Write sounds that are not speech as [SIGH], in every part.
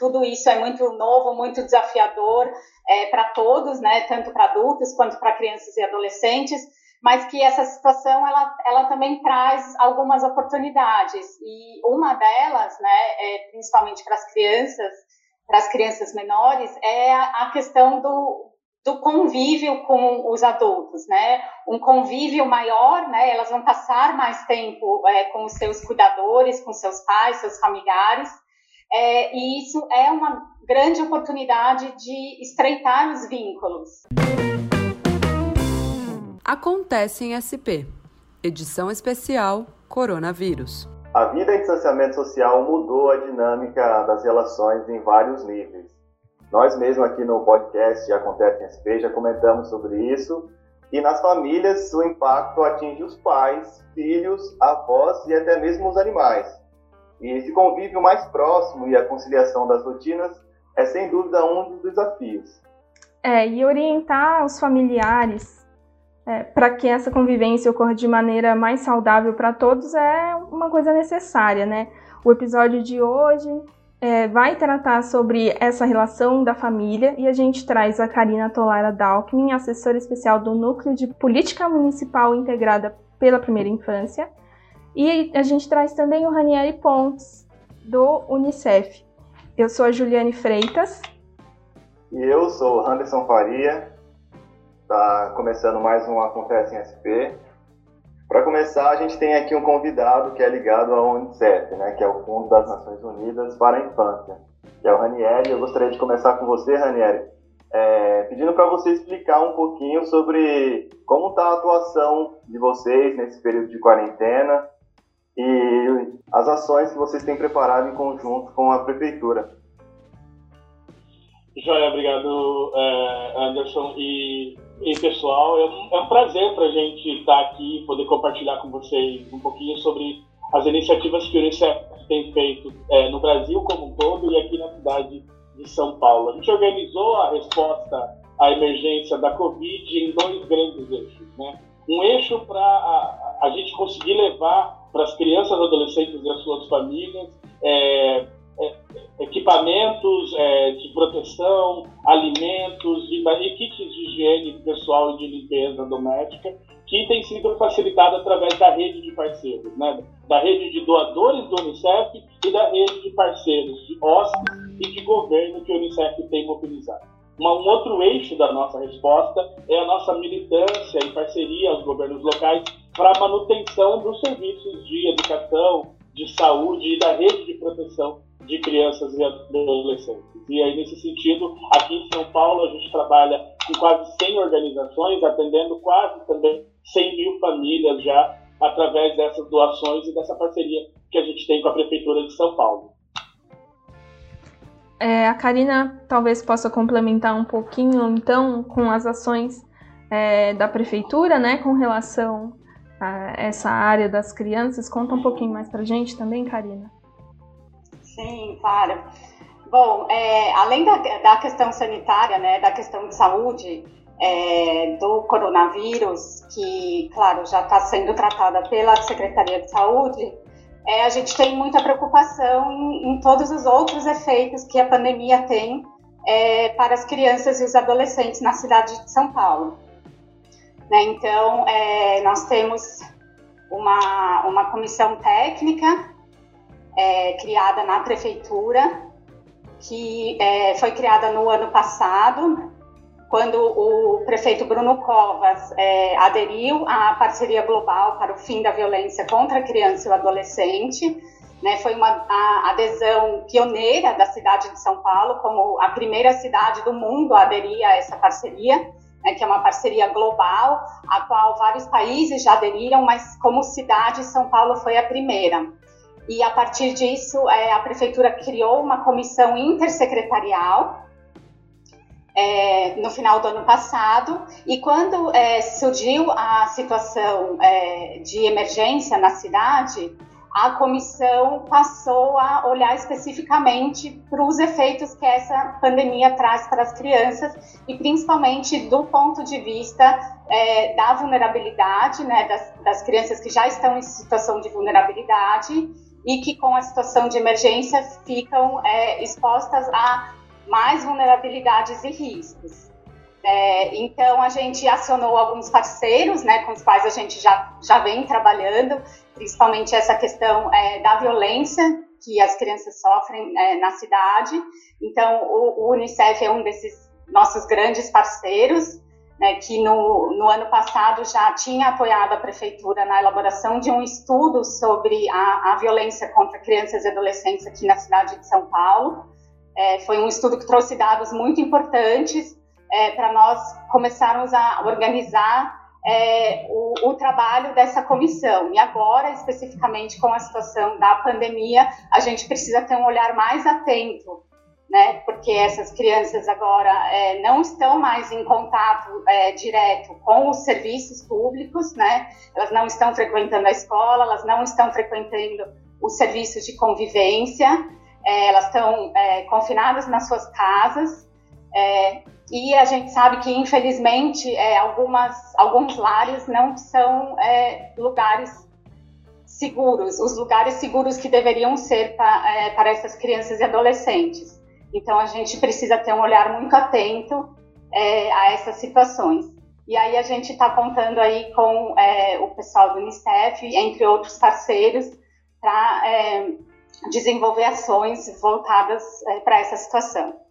tudo isso é muito novo, muito desafiador é, para todos, né, tanto para adultos quanto para crianças e adolescentes, mas que essa situação ela, ela também traz algumas oportunidades e uma delas, né, é, principalmente para as crianças, para as crianças menores, é a, questão do, do convívio com os adultos, né? Um convívio maior, né? Elas vão passar mais tempo é, com os seus cuidadores, com seus pais, seus familiares, é, e isso é uma grande oportunidade de estreitar os vínculos. Acontece em SP, edição especial Coronavírus. A vida em distanciamento social mudou a dinâmica das relações em vários níveis. Nós mesmo aqui no podcast Acontece em SP já comentamos sobre isso. E nas famílias, o impacto atinge os pais, filhos, avós e até mesmo os animais. E esse convívio mais próximo e a conciliação das rotinas é sem dúvida um dos desafios. É, e orientar os familiares é, para que essa convivência ocorra de maneira mais saudável para todos é uma coisa necessária, né? O episódio de hoje é, vai tratar sobre essa relação da família e a gente traz a Karina Tolara Dalkmin, assessora especial do Núcleo de Política Municipal Integrada pela Primeira Infância, e a gente traz também o Ranieri Pontes, do Unicef. Eu sou a Juliane Freitas. E eu sou o Anderson Faria. Está começando mais um Acontece em SP. Para começar, a gente tem aqui um convidado que é ligado ao Unicef, né, que é o Fundo das Nações Unidas para a Infância, que é o Ranieri. Eu gostaria de começar com você, Ranieri, é, pedindo para você explicar um pouquinho sobre como está a atuação de vocês nesse período de quarentena e as ações que vocês têm preparado em conjunto com a prefeitura. Joia, obrigado, é, Anderson. E, e pessoal, é um, é um prazer para a gente estar aqui e poder compartilhar com vocês um pouquinho sobre as iniciativas que o Unicef tem feito é, no Brasil como um todo e aqui na cidade de São Paulo. A gente organizou a resposta à emergência da Covid em dois grandes eixos. Né? Um eixo para a, a gente conseguir levar para as crianças, adolescentes e as suas famílias, é, é, equipamentos é, de proteção, alimentos e, e, kits de higiene pessoal e de limpeza doméstica, que tem sido facilitado através da rede de parceiros, né? da rede de doadores do Unicef e da rede de parceiros, de hóspedes e de governo que o Unicef tem mobilizado. Um outro eixo da nossa resposta é a nossa militância em parceria aos governos locais para a manutenção dos serviços de educação, de saúde e da rede de proteção de crianças e adolescentes. E aí, nesse sentido, aqui em São Paulo, a gente trabalha com quase 100 organizações, atendendo quase também 100 mil famílias já através dessas doações e dessa parceria que a gente tem com a Prefeitura de São Paulo. É, a Karina talvez possa complementar um pouquinho, então, com as ações é, da Prefeitura, né, com relação essa área das crianças. Conta um pouquinho mais para gente também, Karina. Sim, claro. Bom, é, além da, da, questão sanitária, né, da questão de saúde é, do coronavírus, que, claro, já está sendo tratada pela Secretaria de Saúde, é, a gente tem muita preocupação em, em, todos os outros efeitos que a pandemia tem é, para as crianças e os adolescentes na cidade de São Paulo. Né? Então, é, nós temos uma, uma comissão técnica é, criada na prefeitura, que é, foi criada no ano passado, quando o prefeito Bruno Covas é, aderiu à parceria global para o fim da violência contra a criança e o adolescente. Né, foi uma adesão pioneira da cidade de São Paulo, como a primeira cidade do mundo a aderir a essa parceria né, que é uma parceria global, a qual vários países já aderiram, mas como cidade, São Paulo foi a primeira. E a partir disso, é, a prefeitura criou uma comissão intersecretarial é, no final do ano passado, e quando é, surgiu a situação é, de emergência na cidade, a comissão passou a olhar especificamente para os efeitos que essa pandemia traz para as crianças e principalmente do ponto de vista é, da vulnerabilidade, né, das, das, crianças que já estão em situação de vulnerabilidade e que com a situação de emergência ficam é, expostas a mais vulnerabilidades e riscos. É, então, a gente acionou alguns parceiros, né, com os quais a gente já, já vem trabalhando, principalmente essa questão é, da violência que as crianças sofrem é, na cidade. Então, o, o, Unicef é um desses nossos grandes parceiros, né, que no, no ano passado já tinha apoiado a prefeitura na elaboração de um estudo sobre a, a violência contra crianças e adolescentes aqui na cidade de São Paulo. É, foi um estudo que trouxe dados muito importantes é, para nós começarmos a organizar é, o, o, trabalho dessa comissão. E agora, especificamente com a situação da pandemia, a gente precisa ter um olhar mais atento, né? Porque essas crianças agora é, não estão mais em contato é, direto com os serviços públicos, né? Elas não estão frequentando a escola, elas não estão frequentando os serviços de convivência, é, elas estão é, confinadas nas suas casas. E a gente sabe que, infelizmente, é, algumas, alguns lares não são é, lugares seguros, os lugares seguros que deveriam ser pra, é, para essas crianças e adolescentes. Então, a gente precisa ter um olhar muito atento é, a essas situações. E aí a gente está contando aí com é, o pessoal do Unicef, entre outros parceiros, para é, desenvolver ações voltadas para essa situação.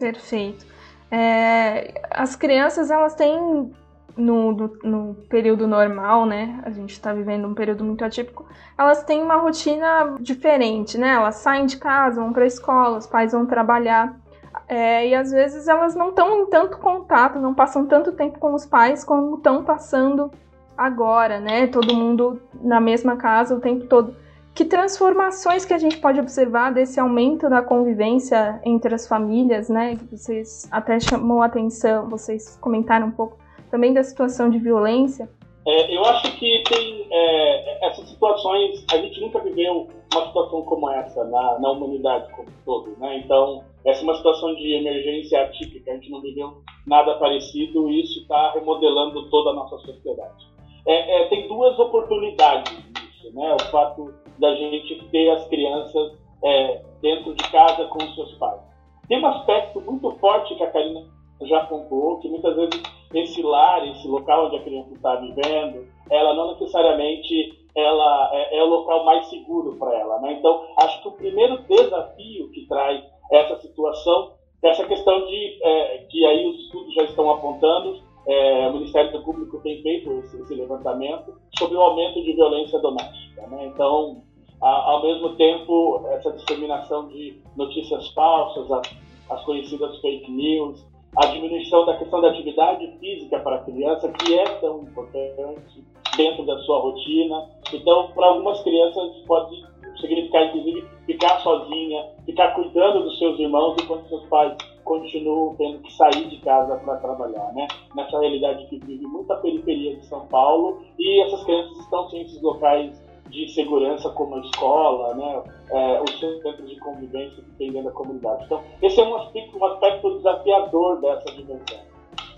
Perfeito. É, as crianças, elas têm, no, no, no, período normal, né? A gente está vivendo um período muito atípico. Elas têm uma rotina diferente, né? Elas saem de casa, vão para a escola, os pais vão trabalhar. É, e às vezes elas não estão em tanto contato, não passam tanto tempo com os pais como estão passando agora, né? Todo mundo na mesma casa o tempo todo que transformações que a gente pode observar desse aumento da convivência entre as famílias, né? Vocês até chamou a atenção, vocês comentaram um pouco também da situação de violência. É, eu acho que tem é, essas situações, a gente nunca viveu uma situação como essa na, na humanidade como um todo, né? Então, essa é uma situação de emergência atípica, a gente não viveu nada parecido e isso está remodelando toda a nossa sociedade. É, é tem duas oportunidades nisso, né? O fato da gente ter as crianças é, dentro de casa com os seus pais. Tem um aspecto muito forte que a Karina já pontuou, que muitas vezes esse lar, esse local onde a criança está vivendo, ela não necessariamente ela é, é o local mais seguro para ela. Né? Então, acho que o primeiro desafio que traz essa situação é essa questão de é, que aí os estudos já estão apontando, é, o Ministério Público tem feito esse, esse, levantamento sobre o aumento de violência doméstica. Né? Então, ao mesmo tempo, essa disseminação de notícias falsas, as, as conhecidas fake news, a diminuição da questão da atividade física para a criança, que é tão importante dentro da sua rotina. Então, para algumas crianças, pode significar, inclusive, ficar sozinha, ficar cuidando dos seus irmãos enquanto seus pais continuam tendo que sair de casa para trabalhar, né? Nessa realidade que vive muita periferia de São Paulo e essas crianças estão sem esses locais de segurança como a escola, né, é, os centros de convivência que tem dentro da comunidade. Então, esse é um aspecto, um aspecto desafiador dessa dimensão.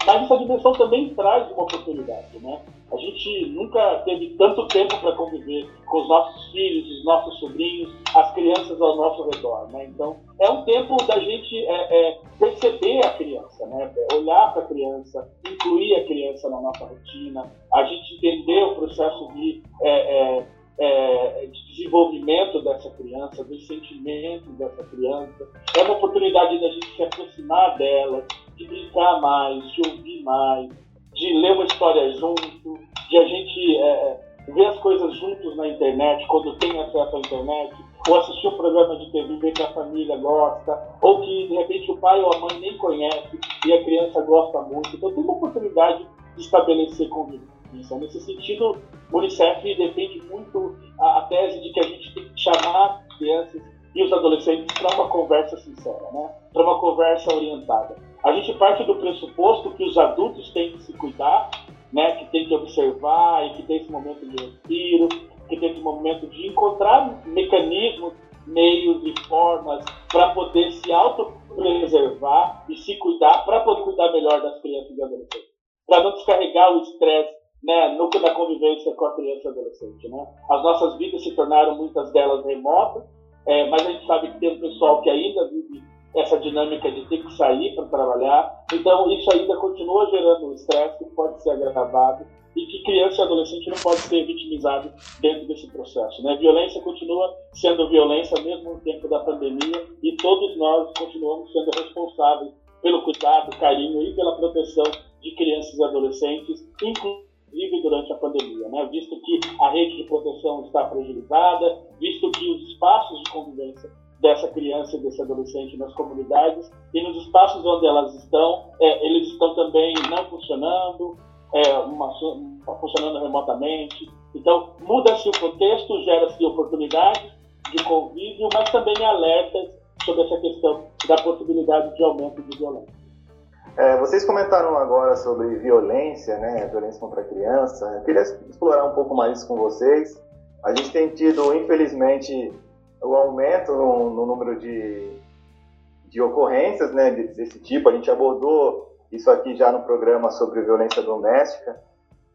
Mas essa dimensão também traz uma oportunidade, né? A gente nunca teve tanto tempo para conviver com os nossos filhos, os nossos sobrinhos, as crianças ao nosso redor, né? Então, é um tempo da gente é, é, perceber a criança, né? Olhar para a criança, incluir a criança na nossa rotina, a gente entender o processo de é, é é, de desenvolvimento dessa criança, dos sentimentos dessa criança. É uma oportunidade da gente se aproximar dela, de brincar mais, de ouvir mais, de ler uma história junto, de a gente é, ver as coisas juntos na internet, quando tem acesso à internet, ou assistir um programa de TV que a família gosta, ou que de repente o pai ou a mãe nem conhece e a criança gosta muito. Então tem uma oportunidade de estabelecer isso. Nesse sentido, o Unicef defende muito a, a, tese de que a gente tem que chamar as crianças e os adolescentes para uma conversa sincera, né? para uma conversa orientada. A gente parte do pressuposto que os adultos têm que se cuidar, né? que tem que observar e que tem esse momento de respiro, que tem esse momento de encontrar mecanismos, meios e formas para poder se autopreservar e se cuidar, para poder cuidar melhor das crianças e adolescentes. Para não descarregar o estresse né, no, na convivência com a criança e adolescente. Né? As nossas vidas se tornaram muitas delas remotas, é, mas a gente sabe que tem um pessoal que ainda vive essa dinâmica de ter que sair para trabalhar. Então, isso ainda continua gerando estresse que pode ser agravado e que criança e adolescente não pode ser vitimizado dentro desse processo. Né? Violência continua sendo violência mesmo no tempo da pandemia e todos nós continuamos sendo responsáveis pelo cuidado, carinho e pela proteção de crianças e adolescentes, inclusive durante a pandemia, né? visto que a rede de proteção está fragilizada, visto que os espaços de convivência dessa criança e desse adolescente nas comunidades e nos espaços onde elas estão, é, eles estão também não funcionando, é, uma, uma, funcionando remotamente. Então, muda-se o contexto, gera-se oportunidades de convívio, mas também alertas sobre essa questão da possibilidade de aumento de violência. É, vocês comentaram agora sobre violência, né, violência contra a criança. Eu queria explorar um pouco mais isso com vocês. A gente tem tido, infelizmente, o aumento no, no número de, de ocorrências né, desse tipo. A gente abordou isso aqui já no programa sobre violência doméstica.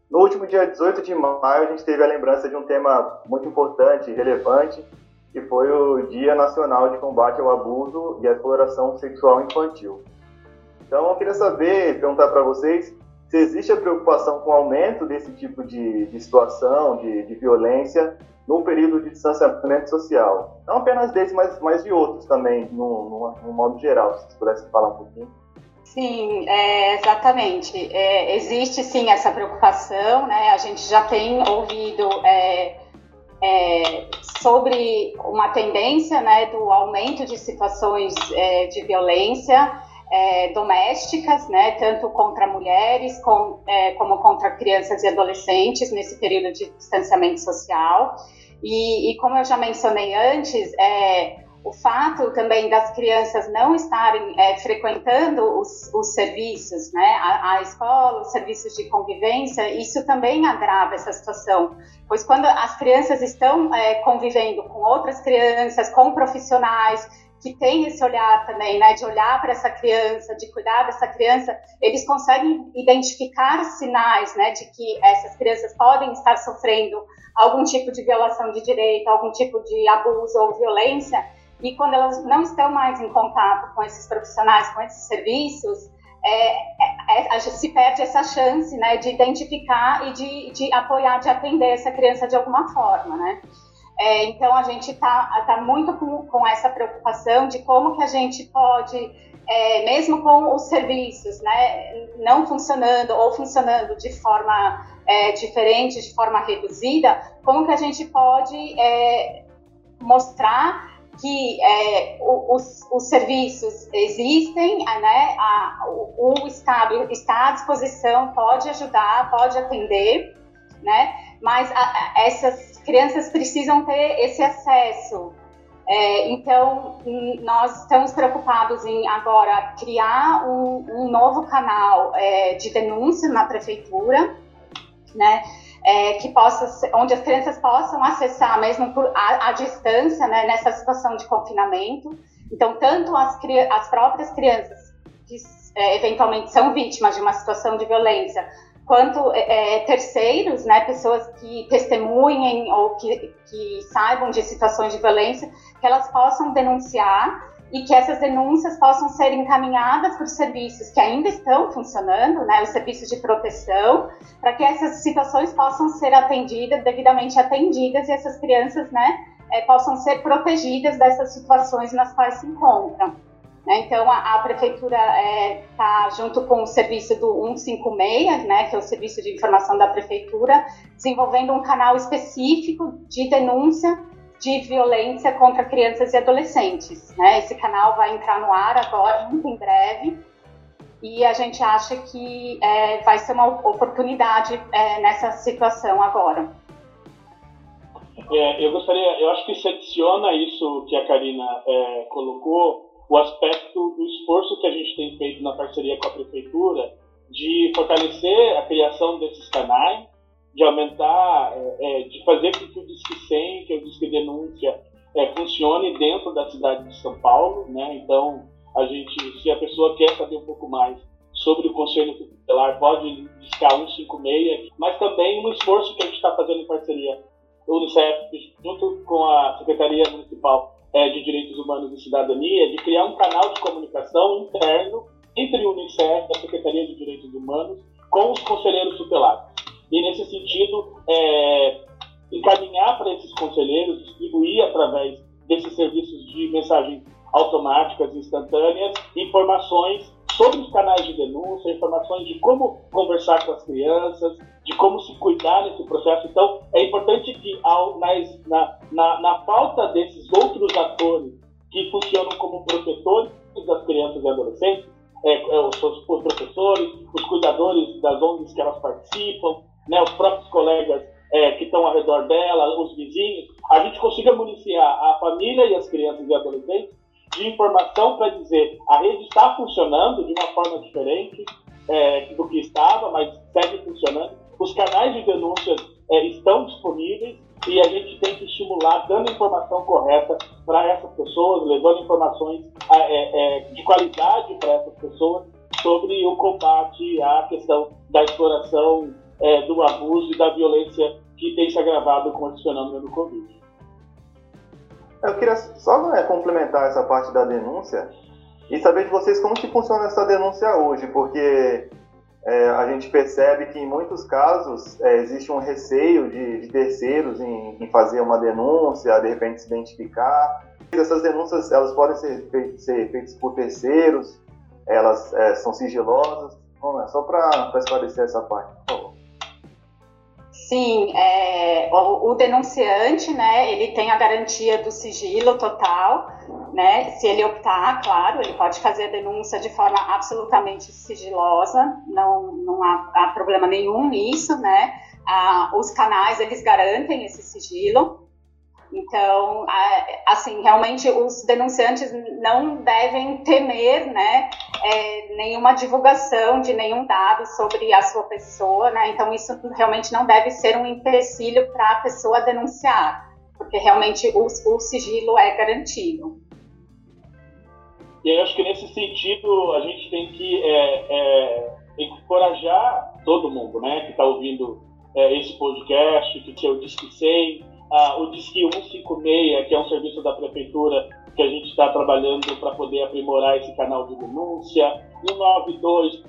No último dia 18 de maio, a gente teve a lembrança de um tema muito importante e relevante, que foi o Dia Nacional de Combate ao Abuso e à Exploração Sexual Infantil. Então, eu queria saber, perguntar para vocês, se existe a preocupação com o aumento desse tipo de, de situação, de, de violência, no período de distanciamento social. Não apenas desse, mas, mas de outros também, no, no, no modo geral, se vocês pudessem falar um pouquinho. Sim, é, exatamente. É, existe sim essa preocupação, né? A gente já tem ouvido é, é sobre uma tendência né, do aumento de situações é, de violência é, domésticas, né, tanto contra mulheres com, como contra crianças e adolescentes nesse período de distanciamento social. E, e como eu já mencionei antes, é, o fato também das crianças não estarem é, frequentando os, os, serviços, né, a, a, escola, os serviços de convivência, isso também agrava essa situação, pois quando as crianças estão é, convivendo com outras crianças, com profissionais que têm esse olhar também, né, de olhar para essa criança, de cuidar dessa criança, eles conseguem identificar sinais, né, de que essas crianças podem estar sofrendo algum tipo de violação de direito, algum tipo de abuso ou violência, e quando elas não estão mais em contato com esses profissionais, com esses serviços, é, é, é, se perde essa chance né, de identificar e de, de, apoiar, de atender essa criança de alguma forma, né? É, então a gente está tá muito com, com, essa preocupação de como que a gente pode, é, mesmo com os serviços, né, não funcionando ou funcionando de forma é, diferente, de forma reduzida, como que a gente pode mostrar que é, os, os, serviços existem, né, a, o, o, Estado está à disposição, pode ajudar, pode atender, né, mas a, essas crianças precisam ter esse acesso. É, então, nós estamos preocupados em agora criar um, um novo canal é, de denúncia na prefeitura, né, é, que possa, onde as crianças possam acessar mesmo por a, a distância, né, nessa situação de confinamento. Então, tanto as, as próprias crianças que é, eventualmente são vítimas de uma situação de violência, quanto é, é terceiros, né, pessoas que testemunhem ou que, que saibam de situações de violência, que elas possam denunciar e que essas denúncias possam ser encaminhadas para os serviços que ainda estão funcionando, né, os serviços de proteção, para que essas situações possam ser atendidas, devidamente atendidas, e essas crianças né, é, possam ser protegidas dessas situações nas quais se encontram. Né? Então, a, a prefeitura está é, junto com o serviço do 156, né, que é o serviço de informação da prefeitura, desenvolvendo um canal específico de denúncia de violência contra crianças e adolescentes. Né? Esse canal vai entrar no ar agora, muito em breve, e a gente acha que é, vai ser uma oportunidade é, nessa situação agora. É, eu gostaria, eu acho que se adiciona isso que a Karina é, colocou, o aspecto do esforço que a gente tem feito na parceria com a prefeitura de fortalecer a criação desses canais de aumentar, é, é, de fazer com que o Disque 100, que é o Disque Denúncia, é, funcione dentro da cidade de São Paulo, né? Então, a gente, se a pessoa quer saber um pouco mais sobre o Conselho Tutelar pode discar 156, mas também um esforço que a gente está fazendo em parceria Unicef, junto com a Secretaria Municipal é, de Direitos Humanos e Cidadania, de criar um canal de comunicação interno entre o Unicef a Secretaria de Direitos Humanos com os conselheiros tutelares. E, nesse sentido, é, encaminhar para esses conselheiros, distribuir através desses serviços de mensagens automáticas instantâneas informações sobre os canais de denúncia, informações de como conversar com as crianças, de como se cuidar nesse processo. Então, é importante que ao, na, na, na falta desses outros atores que funcionam como protetores das crianças e adolescentes, é, é, os, os, professores, os cuidadores das ONGs que elas participam, né, os próprios colegas é, que estão ao redor dela, os vizinhos, a gente consiga municiar a família e as crianças e adolescentes de informação para dizer a rede está funcionando de uma forma diferente é, do que estava, mas segue funcionando. Os canais de denúncias é, estão disponíveis e a gente tem que estimular dando informação correta para essas pessoas, levando informações é, é, de qualidade para essas pessoas sobre o combate à questão da exploração, é, do abuso e da violência que tem se agravado com esse fenômeno do Covid. Eu queria só né, complementar essa parte da denúncia e saber de vocês como que funciona essa denúncia hoje, porque é, a gente percebe que em muitos casos é, existe um receio de, de terceiros em, em, fazer uma denúncia, de repente se identificar. Essas denúncias elas podem ser, feitas, ser feitas por terceiros, elas é, são sigilosas. Bom, é só para esclarecer essa parte, por favor. Sim, é, o, o, denunciante, né, ele tem a garantia do sigilo total, né, se ele optar, claro, ele pode fazer a denúncia de forma absolutamente sigilosa, não, não há, há problema nenhum nisso, né, ah, os canais, eles garantem esse sigilo, então, assim, realmente os denunciantes não devem temer, né, é, nenhuma divulgação de nenhum dado sobre a sua pessoa, né? Então, isso realmente não deve ser um empecilho para a pessoa denunciar, porque realmente o, o sigilo é garantido. E eu acho que nesse sentido a gente tem que é, é, encorajar todo mundo, né, que está ouvindo é, esse podcast, que eu disse 100 ah, o Disque 156, que é um serviço da prefeitura que a gente está trabalhando para poder aprimorar esse canal de denúncia, 192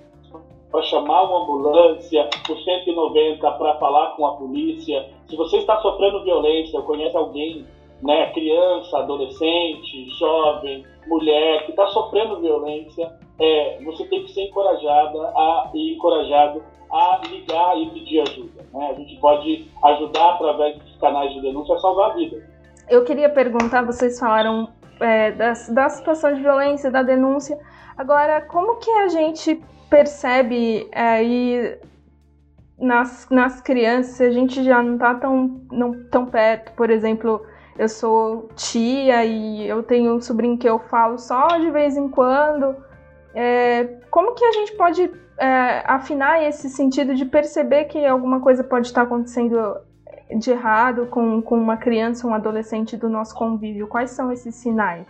para chamar uma ambulância, o 190 para falar com a polícia. Se você está sofrendo violência ou conhece alguém, né, criança, adolescente, jovem, mulher que está sofrendo violência, é, você tem que ser encorajada a, e encorajado a ligar e pedir ajuda. Né? A gente pode ajudar através dos canais de denúncia a salvar vidas. Eu queria perguntar, vocês falaram é, situação de violência, da denúncia. Agora, como que a gente percebe aí nas, nas crianças, a gente já não está tão, não, tão perto, por exemplo, eu sou tia e eu tenho um sobrinho que eu falo só de vez em quando. É, como que a gente pode é, afinar esse sentido de perceber que alguma coisa pode estar acontecendo de errado com, com uma criança um adolescente do nosso convívio? Quais são esses sinais?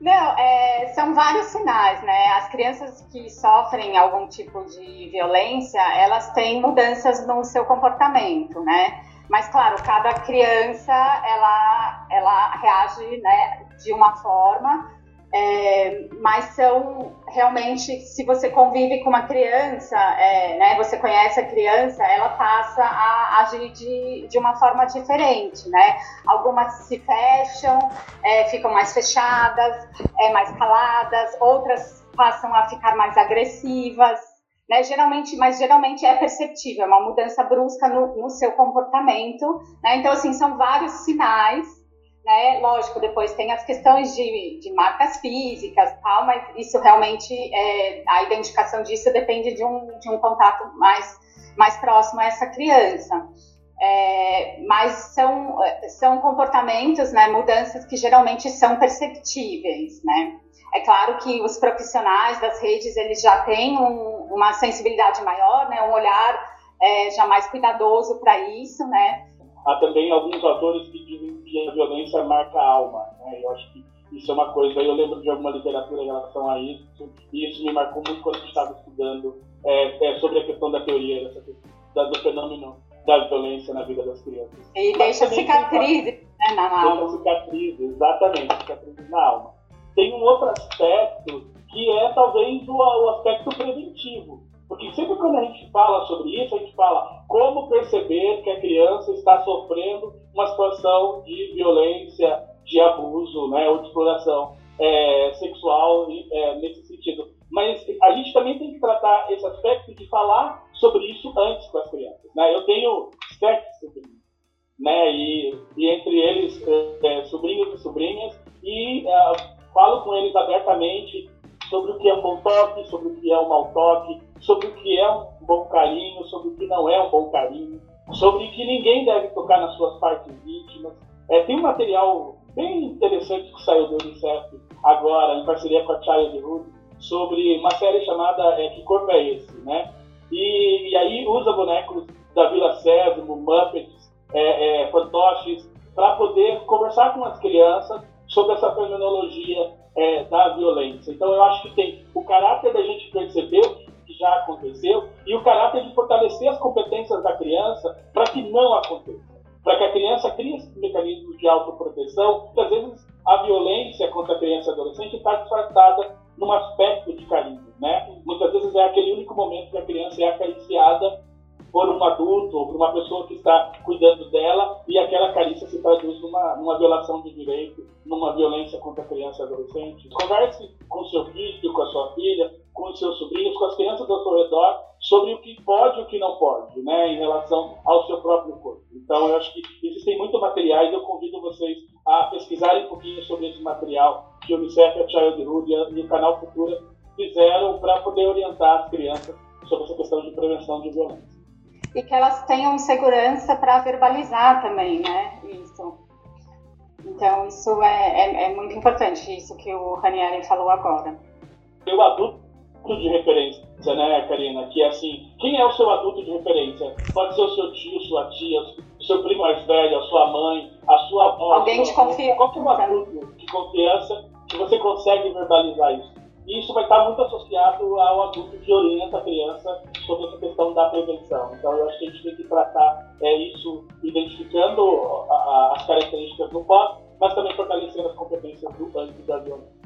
Não, é, são vários sinais, né? As crianças que sofrem algum tipo de violência, elas têm mudanças no seu comportamento, né? Mas, claro, cada criança, ela, ela reage né, de uma forma é, mas são realmente, se você convive com uma criança, é, né, você conhece a criança, ela passa a agir de, de uma forma diferente, né? Algumas se fecham, é, ficam mais fechadas, é, mais caladas, outras passam a ficar mais agressivas, né? Geralmente, mas geralmente é perceptível, é uma mudança brusca no, no seu comportamento, né? Então, assim, são vários sinais né? Lógico, depois tem as questões de, de marcas físicas, tal, mas isso realmente, é, a identificação disso depende de um, de um contato mais, mais próximo a essa criança. É, mas são, são comportamentos, né, mudanças que geralmente são perceptíveis, né? É claro que os profissionais das redes, eles já têm um, uma sensibilidade maior, né, um olhar é, já mais cuidadoso para isso, né? há também alguns autores que dizem que a violência marca a alma. Né? Eu acho que Isso é uma coisa, eu lembro de alguma literatura em relação a isso, e isso me marcou muito quando eu estava estudando é, é, sobre a questão da teoria dessa, da, do fenômeno da violência na vida das crianças. E deixa cicatrizes né, na alma. Deixa cicatrizes, exatamente, cicatrizes na alma. Tem um outro aspecto que é talvez o, o aspecto preventivo. Porque sempre quando a gente fala sobre isso, a gente fala como perceber que a criança está sofrendo uma situação de violência de abuso, né, ou de exploração é, sexual é, nesse sentido. Mas a gente também tem que tratar esse aspecto de falar sobre isso antes com as crianças. Né? Eu tenho sete sobrinhos, né, e, e entre eles é, é sobrinhos e sobrinhas, e é, falo com eles abertamente sobre o que é um bom toque, sobre o que é um mau toque, sobre o que é um bom carinho, sobre o que não é um bom carinho, sobre que ninguém deve tocar nas suas partes íntimas. É, tem um material bem interessante que saiu do Unicef agora, em parceria com a Childhood, sobre uma série chamada é, Que Corpo é Esse? Né? E, e aí usa bonecos da Vila Sésamo, Muppets, é, é, fantoches, para poder conversar com as crianças sobre essa terminologia é, da violência. Então eu acho que tem o caráter da gente perceber que já aconteceu e o caráter de fortalecer as competências da criança para que não aconteça para que a criança crie esse mecanismo de autoproteção, porque às vezes a violência contra a criança e adolescente está disfarçada num aspecto de carinho, né? Muitas vezes é aquele único momento que a criança é acariciada por um adulto ou por uma pessoa que está cuidando dela e aquela carícia se traduz numa, numa violação de direito, numa violência contra a criança e adolescente. Converse com seu filho, com a sua filha, com os seus sobrinhos, com as crianças ao seu redor sobre o que pode e o que não pode, né, em relação ao seu próprio corpo. Então, eu acho que existem muitos materiais, eu convido vocês a pesquisarem um pouquinho sobre esse material que o Unicef, a Childhood e o Canal Cultura fizeram para poder orientar as crianças sobre essa questão de prevenção de violência e que elas tenham segurança para verbalizar também, né? Isso. Então, isso é, é, é, muito importante, isso que o Ranieri falou agora. O adulto de referência, né, Karina? Que é assim, quem é o seu adulto de referência? Pode ser o seu tio, sua tia, o seu primo mais velho, a sua mãe, a sua avó. Alguém de confiança. Qual é o adulto de confiança que você consegue verbalizar isso? E isso vai estar muito associado ao adulto que orienta a criança sobre essa questão da prevenção. Então, eu acho que a gente tem que tratar é, isso identificando a, a, as características do pós, mas também fortalecendo as competências do antes da violência.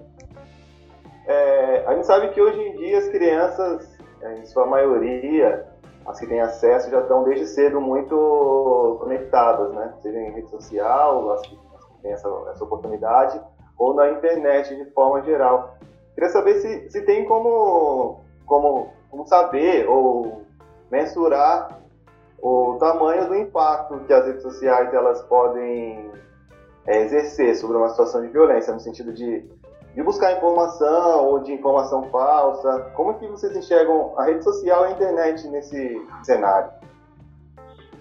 É, a gente sabe que hoje em dia as crianças, é, em sua maioria, as que têm acesso já estão desde cedo muito conectadas, né? Seja em rede social, as que, as que têm essa, essa oportunidade, ou na internet de forma geral. Queria saber se, se tem como, como, como saber ou mensurar o tamanho do impacto que as redes sociais elas podem é, exercer sobre uma situação de violência, no sentido de, de buscar informação ou de informação falsa. Como que vocês enxergam a rede social e a internet nesse cenário?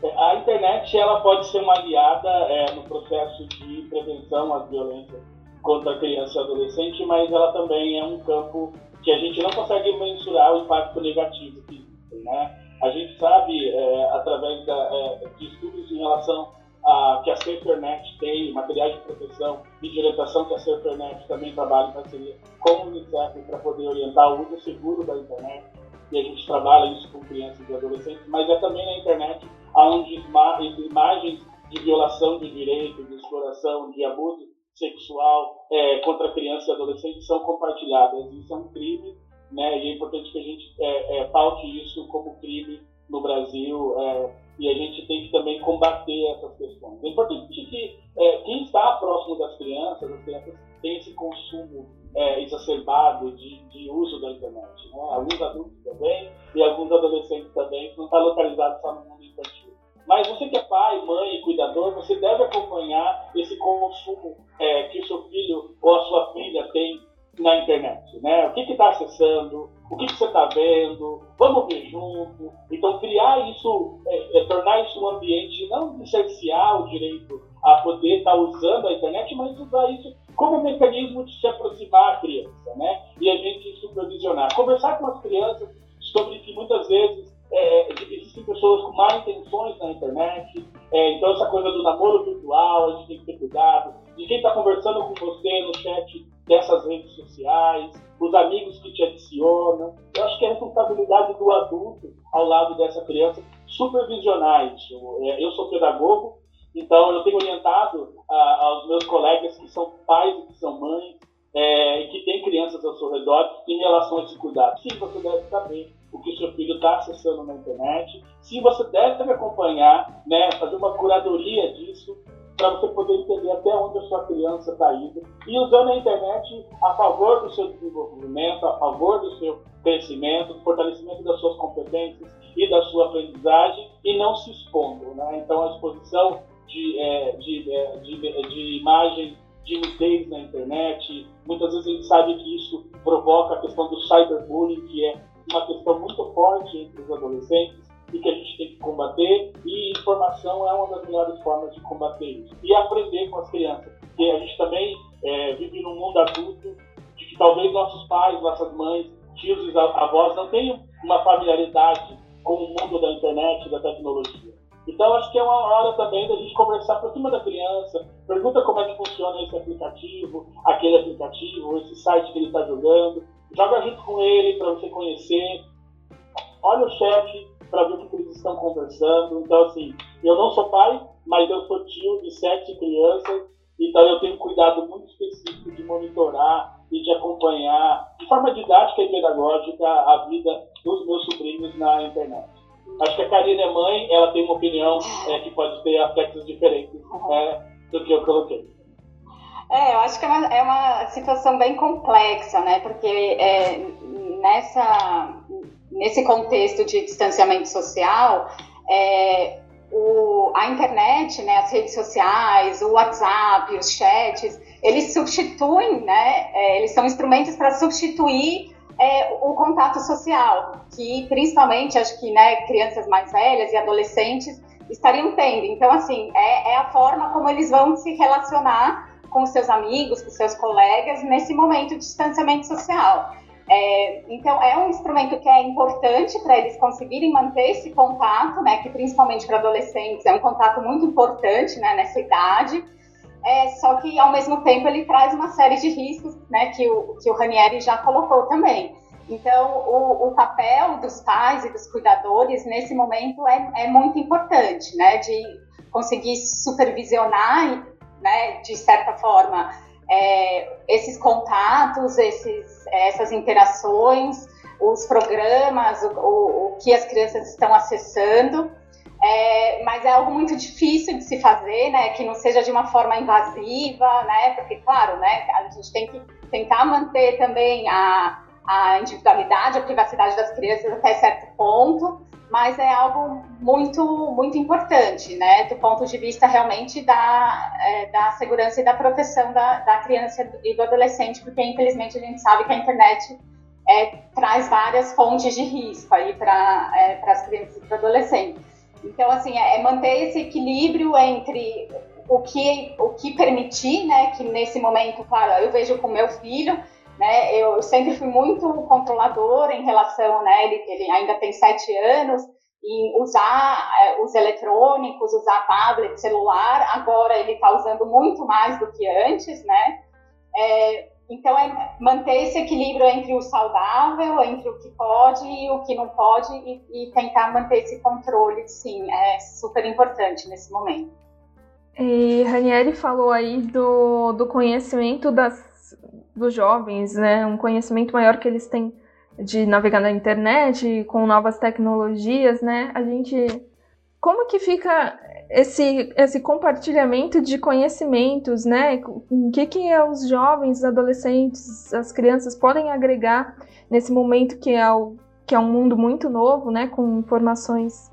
A internet ela pode ser uma aliada é, no processo de prevenção às violências contra criança e adolescente, mas ela também é um campo que a gente não consegue mensurar o impacto negativo que tem, né? A gente sabe, é, através da, é, de estudos em relação a que a SaferNet tem, materiais de proteção e de orientação que a SaferNet também trabalha em parceria com o Unicef para poder orientar o uso seguro da internet. E a gente trabalha isso com crianças e adolescentes, mas é também na internet onde imagens de violação de direitos, de exploração, de abuso sexual é, contra criança e adolescente são compartilhadas. Isso é um crime, né? E é importante que a gente é, é, paute isso como crime no Brasil é, e a gente tem que também combater essas questões. É importante que é, quem está próximo das crianças, as crianças têm esse consumo é, exacerbado de, de, uso da internet. Né? Alguns adultos também e alguns adolescentes também, não está localizado só no mundo infantil. Mas você que é pai, mãe cuidador, você deve acompanhar esse consumo é, que o seu filho ou a sua filha tem na internet, né? O que está acessando, o que, que você está vendo, vamos ver junto. Então, criar isso, é, é, tornar isso um ambiente, não licenciar o direito a poder estar tá usando a internet, mas usar isso como mecanismo de se aproximar à criança, né? E a gente supervisionar. Conversar com as crianças sobre que muitas vezes é, existem pessoas com má intenções na internet, é, então essa coisa do namoro virtual, a gente tem que ter cuidado, de quem está conversando com você no chat dessas redes sociais, os amigos que te adicionam. Eu acho que é responsabilidade do adulto ao lado dessa criança supervisionar isso. É, eu sou pedagogo, então eu tenho orientado a, aos meus colegas que são pais e que são mães é, e que têm crianças ao seu redor em relação a esse cuidado. Sim, você deve saber o que o seu filho está acessando na internet. Sim, você deve acompanhar, né, fazer uma curadoria disso para você poder entender até onde a sua criança está indo e usando a internet a favor do seu desenvolvimento, a favor do seu crescimento, do fortalecimento das suas competências e da sua aprendizagem e não se expondo. Né? Então, a exposição de, é, de, é, de, de imagem de nudez na internet, muitas vezes a gente sabe que isso provoca a questão do cyberbullying, que é uma questão muito forte entre os adolescentes e que a gente tem que combater, e informação é uma das melhores formas de combater isso. E aprender com as crianças, porque a gente também é, vive num mundo adulto de que talvez nossos pais, nossas mães, tios e avós não tenham uma familiaridade com o mundo da internet, da tecnologia. Então, acho que é uma hora também da gente conversar por cima da criança, pergunta como é que funciona esse aplicativo, aquele aplicativo, esse site que ele está jogando, joga junto com ele para você conhecer, olha o chat, para ver o que eles estão conversando. Então, assim, eu não sou pai, mas eu sou tio de sete crianças, então eu tenho um cuidado muito específico de monitorar e de acompanhar, de forma didática e pedagógica, a vida dos meus sobrinhos na internet. Acho que a Karine é mãe, ela tem uma opinião é, que pode ter aspectos diferentes é, do que eu coloquei. É, eu acho que é uma, é uma situação bem complexa, né? Porque é, nessa, nesse contexto de distanciamento social, é, o, a internet, né, as redes sociais, o WhatsApp, os chats, eles substituem, né, é, eles são instrumentos para substituir é, o contato social, que principalmente acho que né, crianças mais velhas e adolescentes estariam tendo. Então, assim, é, é a forma como eles vão se relacionar com seus amigos, com seus colegas nesse momento de distanciamento social. É, então, é um instrumento que é importante para eles conseguirem manter esse contato, né, que principalmente para adolescentes é um contato muito importante né, nessa idade, é, só que ao mesmo tempo ele traz uma série de riscos né, que, o, que o Ranieri já colocou também. Então, o, o, papel dos pais e dos cuidadores nesse momento é, é muito importante, né, de conseguir supervisionar, né, de certa forma, é, esses contatos, esses, essas interações, os programas, o, o, o que as crianças estão acessando. É, mas é algo muito difícil de se fazer, né? Que não seja de uma forma invasiva, né? Porque, claro, né? A gente tem que tentar manter também a, a individualidade, a privacidade das crianças até certo ponto, mas é algo muito, muito importante, né, do ponto de vista realmente da, é, da segurança e da proteção da, da criança e do adolescente, porque infelizmente a gente sabe que a internet é, traz várias fontes de risco aí para é, as crianças e para adolescentes. Então, assim, é, é manter esse equilíbrio entre o que, o que permitir, né, que nesse momento, claro, eu vejo com meu filho, né? Eu sempre fui muito controladora em relação, né? Ele, ele ainda tem sete anos em usar é, os eletrônicos, usar tablet, celular. Agora ele está usando muito mais do que antes, né? É, então é manter esse equilíbrio entre o saudável, entre o que pode e o que não pode e, e tentar manter esse controle, sim, é super importante nesse momento. E Ranieri falou aí do, do conhecimento das dos jovens, né? Um conhecimento maior que eles têm de navegar na internet com novas tecnologias, né? A gente como que fica esse, esse compartilhamento de conhecimentos, né? O que que os jovens, os adolescentes, as crianças podem agregar nesse momento que é, o, que é um mundo muito novo, né? Com informações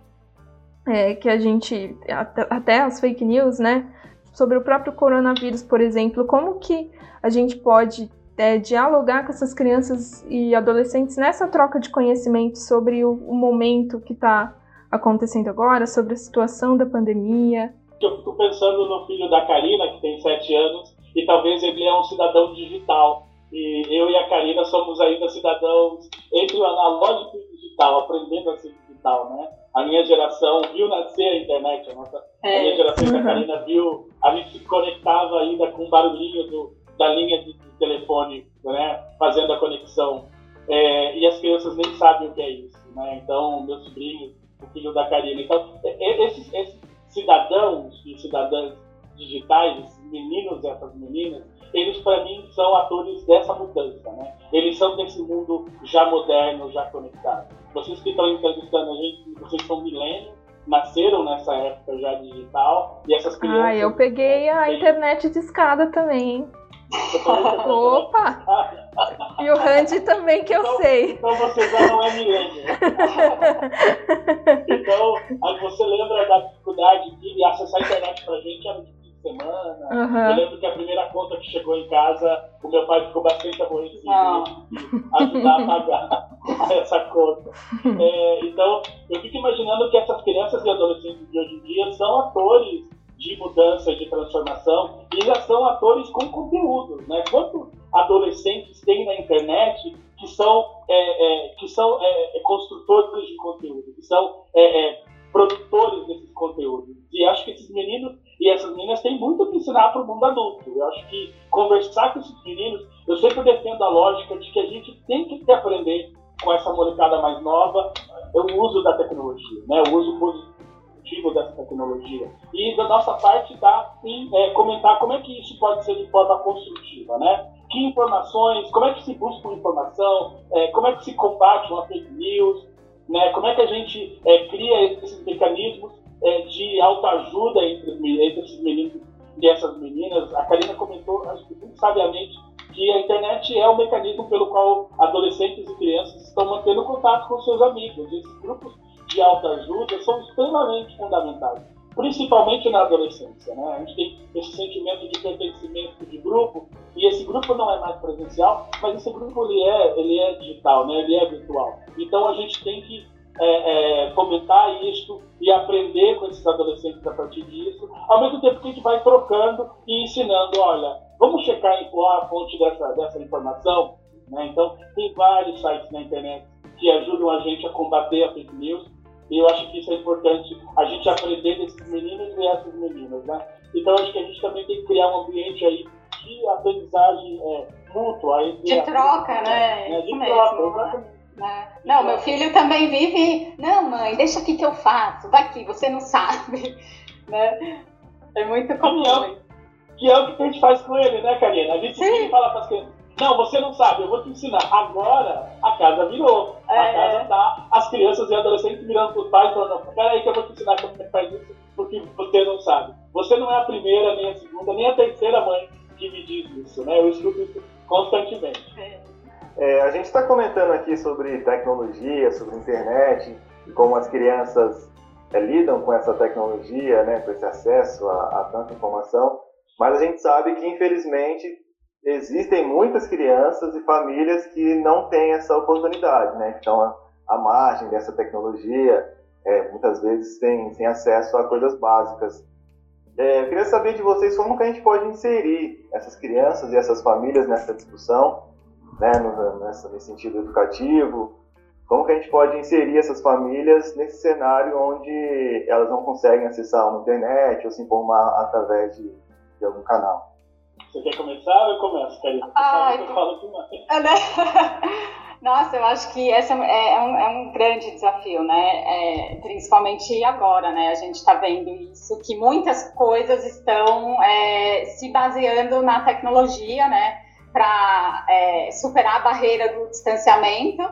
é, que a gente até, até as fake news, né? Sobre o próprio coronavírus, por exemplo, como que a gente pode é, dialogar com essas crianças e adolescentes nessa troca de conhecimento sobre o, o momento que está acontecendo agora, sobre a situação da pandemia. Eu fico pensando no filho da Karina, que tem sete anos, e talvez ele é um cidadão digital. E eu e a Karina somos ainda cidadãos entre o analógico e o digital, aprendendo a ser digital, né? A minha geração viu nascer a internet, a, nossa, é. a minha geração uhum. da Karina viu, a gente se conectava ainda com o barulhinho do, da linha de, de telefone, né, fazendo a conexão. É, e as crianças nem sabem o que é isso. Né? Então, meu sobrinho, o filho da Karina. Então, esses, esses cidadãos e cidadãs digitais, meninos e essas meninas, eles para mim são atores dessa mudança, né? Eles são desse mundo já moderno, já conectado. Vocês que estão entrevistando a gente, vocês são milênios, nasceram nessa época já digital e essas crianças. Ah, eu peguei a internet de escada também. Opa! E o Randy também, que eu então, sei. Então você já não é milênio. [LAUGHS] então, você lembra da dificuldade de acessar a internet pra gente semana. Uhum. Eu lembro que a primeira conta que chegou em casa, o meu pai ficou bastante aborrecido de ajudar a pagar [LAUGHS] essa conta. É, então, eu fico imaginando que essas crianças e adolescentes de hoje em dia são atores de mudança, de transformação, e já são atores com conteúdo. Né? Quanto adolescentes tem na internet que são, é, é, que são é, é construtores de conteúdo, que são é, produtores desses conteúdos? E acho que esses meninos e essas meninas têm muito que ensinar para o mundo adulto. Eu acho que conversar com esses meninos, eu sempre defendo a lógica de que a gente tem que aprender com essa molecada mais nova o uso da tecnologia, né? o uso positivo dessa tecnologia. E da nossa parte está em é, comentar como é que isso pode ser de forma construtiva, né? Que informações, como é que se busca informação, é, como é que se combate uma fake news, né? Como é que a gente é, cria esses mecanismos é, de autoajuda entre, entre esses meninos e essas meninas. A Karina comentou, acho que muito sabiamente, que a internet é o mecanismo pelo qual adolescentes e crianças estão mantendo contato com seus amigos. Esses grupos de autoajuda são extremamente fundamentais, principalmente na adolescência. Né? A gente tem esse sentimento de pertencimento de grupo, e esse grupo não é mais presencial, mas esse grupo ele é, ele é digital, né? ele é virtual. Então a gente tem que é, é, fomentar isso e aprender com esses adolescentes a partir disso, ao mesmo tempo que a gente vai trocando e ensinando, olha, vamos checar a fonte dessa, dessa informação. Né? Então, tem vários sites na internet que ajudam a gente a combater a fake news e eu acho que isso é importante, a gente aprender desses meninos e essas meninas, né? Então acho que a gente também tem que criar um ambiente aí de aprendizagem é, mútua. de troca, né? né? De troca, mesmo, né? Não, meu filho também vive. Não, mãe, deixa aqui que eu faço. Daqui, você não sabe. [LAUGHS] Né? É muito comum. Que é, é o que a gente faz com ele, né, Karina? A gente Sim. fala para as crianças não, você não sabe, eu vou te ensinar. Agora a casa virou. É. A casa tá, as crianças e adolescentes virando para os pais e falando, peraí que eu vou te ensinar como é que faz isso, porque você não sabe. Você não é a primeira, nem a segunda, nem a terceira mãe que me diz isso, né? Eu escuto isso constantemente. É, a gente está comentando aqui sobre tecnologia, sobre internet, e como as crianças é, lidam com essa tecnologia, né, com esse acesso a, a tanta informação, mas a gente sabe que, infelizmente, existem muitas crianças e famílias que não têm essa oportunidade, né? Estão à, à margem dessa tecnologia, é, muitas vezes sem, sem acesso a coisas básicas. É, eu queria saber de vocês como que a gente pode inserir essas crianças e essas famílias nessa discussão, né, nessa, nesse sentido educativo, como que a gente pode inserir essas famílias nesse cenário onde elas não conseguem acessar uma internet ou se informar através de, de algum canal. Você quer começar ou eu começo, Karina? Ai, eu falo demais. [LAUGHS] Nossa, eu acho que esse é, é, um, é um grande desafio, né? É, principalmente agora, né? A gente está vendo isso, que muitas coisas estão é, se baseando na tecnologia, né? Para é, superar a barreira do distanciamento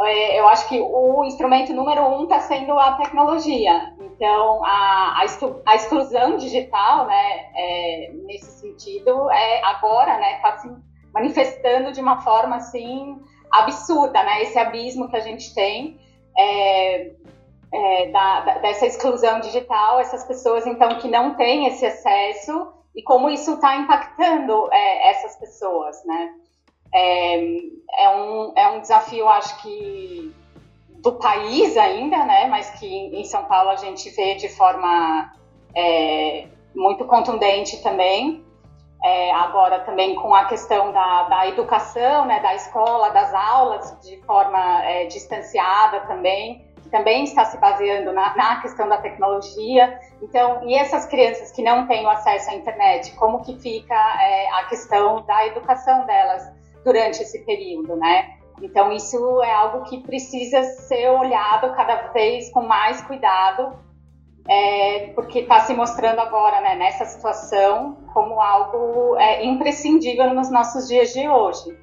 é, eu acho que o instrumento número um está sendo a tecnologia. Então, a, a, a exclusão digital, né, é, nesse sentido, é agora, né, está se manifestando de uma forma assim absurda, né? Esse abismo que a gente tem é, é, da, da, dessa exclusão digital, essas pessoas então que não têm esse acesso e como isso está impactando é, essas pessoas, né? É, é, um, é um desafio, acho que, do país ainda, né? Mas que em São Paulo a gente vê de forma é, muito contundente também. É, agora também com a questão da, da, educação, né, da escola, das aulas de forma é, distanciada também, também está se baseando na, na, questão da tecnologia. Então, e essas crianças que não têm acesso à internet, como que fica é, a questão da educação delas durante esse período, né? Então, isso é algo que precisa ser olhado cada vez com mais cuidado, é, porque está se mostrando agora, né, nessa situação, como algo é, imprescindível nos nossos dias de hoje.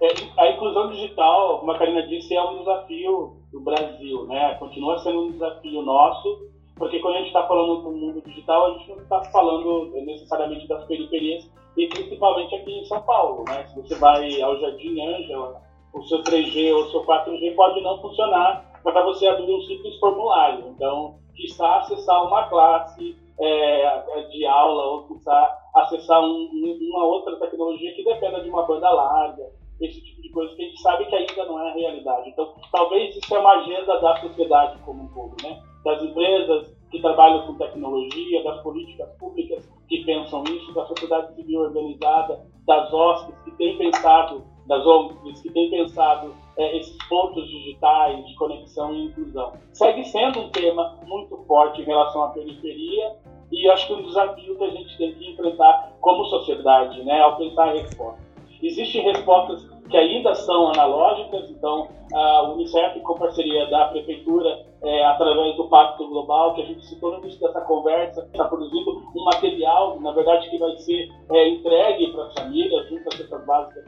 É, a inclusão digital, como a Karina disse, é um desafio do Brasil, né? Continua sendo um desafio nosso, porque quando a gente está falando do mundo digital, a gente não está falando necessariamente das periferias, e principalmente aqui em São Paulo, né? Se você vai ao Jardim Ângela, o seu 3G ou o seu 4G pode não funcionar para você abrir um simples formulário. Então, está acessar uma classe é, de aula ou está acessar um, uma outra tecnologia que dependa de uma banda larga, esse tipo de coisa que a gente sabe que ainda não é a realidade. Então, talvez isso é uma agenda da sociedade como um todo, né? Das empresas que trabalham com tecnologia, das políticas públicas que pensam isso, da sociedade civil organizada, das OSCs que têm pensado, das ONGs que têm pensado é, esses pontos digitais de conexão e inclusão. Segue sendo um tema muito forte em relação à periferia e acho que um desafio que a gente tem que enfrentar como sociedade, né, ao pensar em resposta. Existem respostas que ainda são analógicas, então a Unicef, com parceria da Prefeitura, é, através do Pacto Global, que a gente citou no início dessa conversa, está produzindo um material, na verdade, que vai ser é, entregue para as famílias, junto às cestas básicas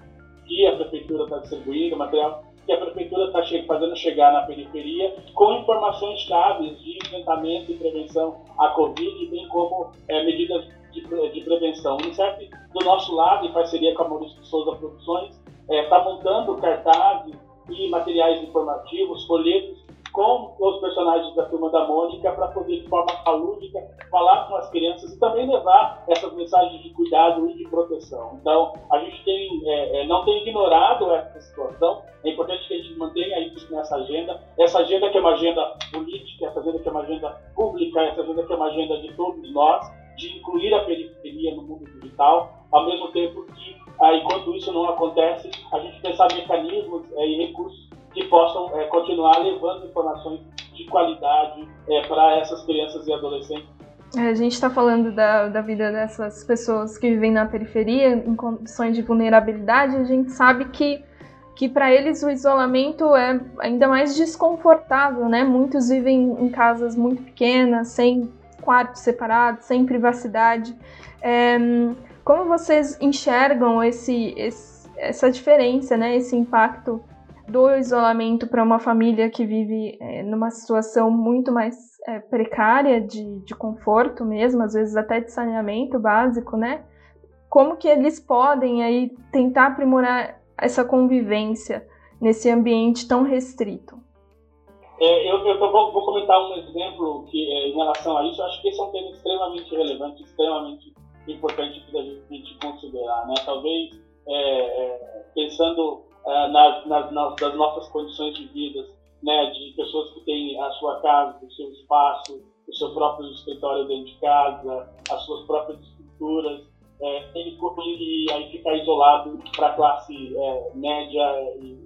que a Prefeitura está distribuindo, material que a Prefeitura está che fazendo chegar na periferia, com informações chaves de enfrentamento e prevenção à Covid, bem como é, medidas de, de prevenção. O Unicef, do nosso lado, em parceria com a Maurício de Souza Produções, está é, tá montando cartazes e materiais informativos, folhetos, com os personagens da Turma da Mônica para poder, de forma lúdica, falar com as crianças e também levar essas mensagens de cuidado e de proteção. Então, a gente tem, é, é não tem ignorado essa situação, é importante que a gente mantenha isso nessa agenda, essa agenda que é uma agenda política, essa agenda que é uma agenda pública, essa agenda que é uma agenda de todos nós, de incluir a periferia no mundo digital, ao mesmo tempo que, ah, enquanto isso não acontece, a gente pensar mecanismos é, e recursos que possam é, continuar levando informações de qualidade é, para essas crianças e adolescentes. É, a gente está falando da, da vida dessas pessoas que vivem na periferia, em condições de vulnerabilidade, a gente sabe que que para eles o isolamento é ainda mais desconfortável, né? Muitos vivem em casas muito pequenas, sem quartos separados, sem privacidade. É, como vocês enxergam esse, esse, essa diferença, né? Esse impacto do isolamento para uma família que vive é, numa situação muito mais é, precária de, de conforto mesmo, às vezes até de saneamento básico, né? Como que eles podem aí tentar aprimorar essa convivência nesse ambiente tão restrito? É, eu, eu vou, vou, comentar um exemplo que, é, em relação a isso. Eu acho que esse é um tema extremamente relevante, extremamente importante para a gente considerar. Né? Talvez é, é pensando é, nas, nas, nas, nossas condições de vida, né? de pessoas que têm a sua casa, o seu espaço, o seu próprio escritório dentro de casa, as suas próprias estruturas, é, ele, e aí ficar isolado para a classe é, média e,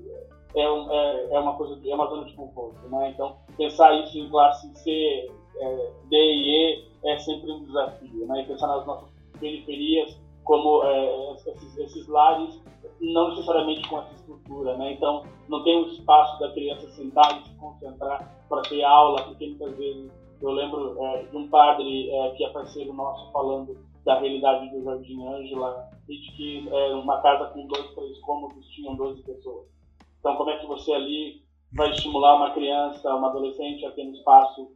é, um, é, é, uma coisa é uma zona de conforto, né? Então pensar isso em classe C, é, D e E é sempre um desafio, né? E pensar nas nossas periferias como é, esses, esses, lares não necessariamente com essa estrutura, né? Então não tem o espaço da criança sentar e se concentrar para ter aula, porque muitas vezes eu lembro é, de um padre é, que é parceiro nosso falando da realidade do Jardim Ângela e de que é, uma casa com dois, três cômodos tinham 12 pessoas. Então, como é que você ali vai estimular uma criança, uma adolescente a ter um espaço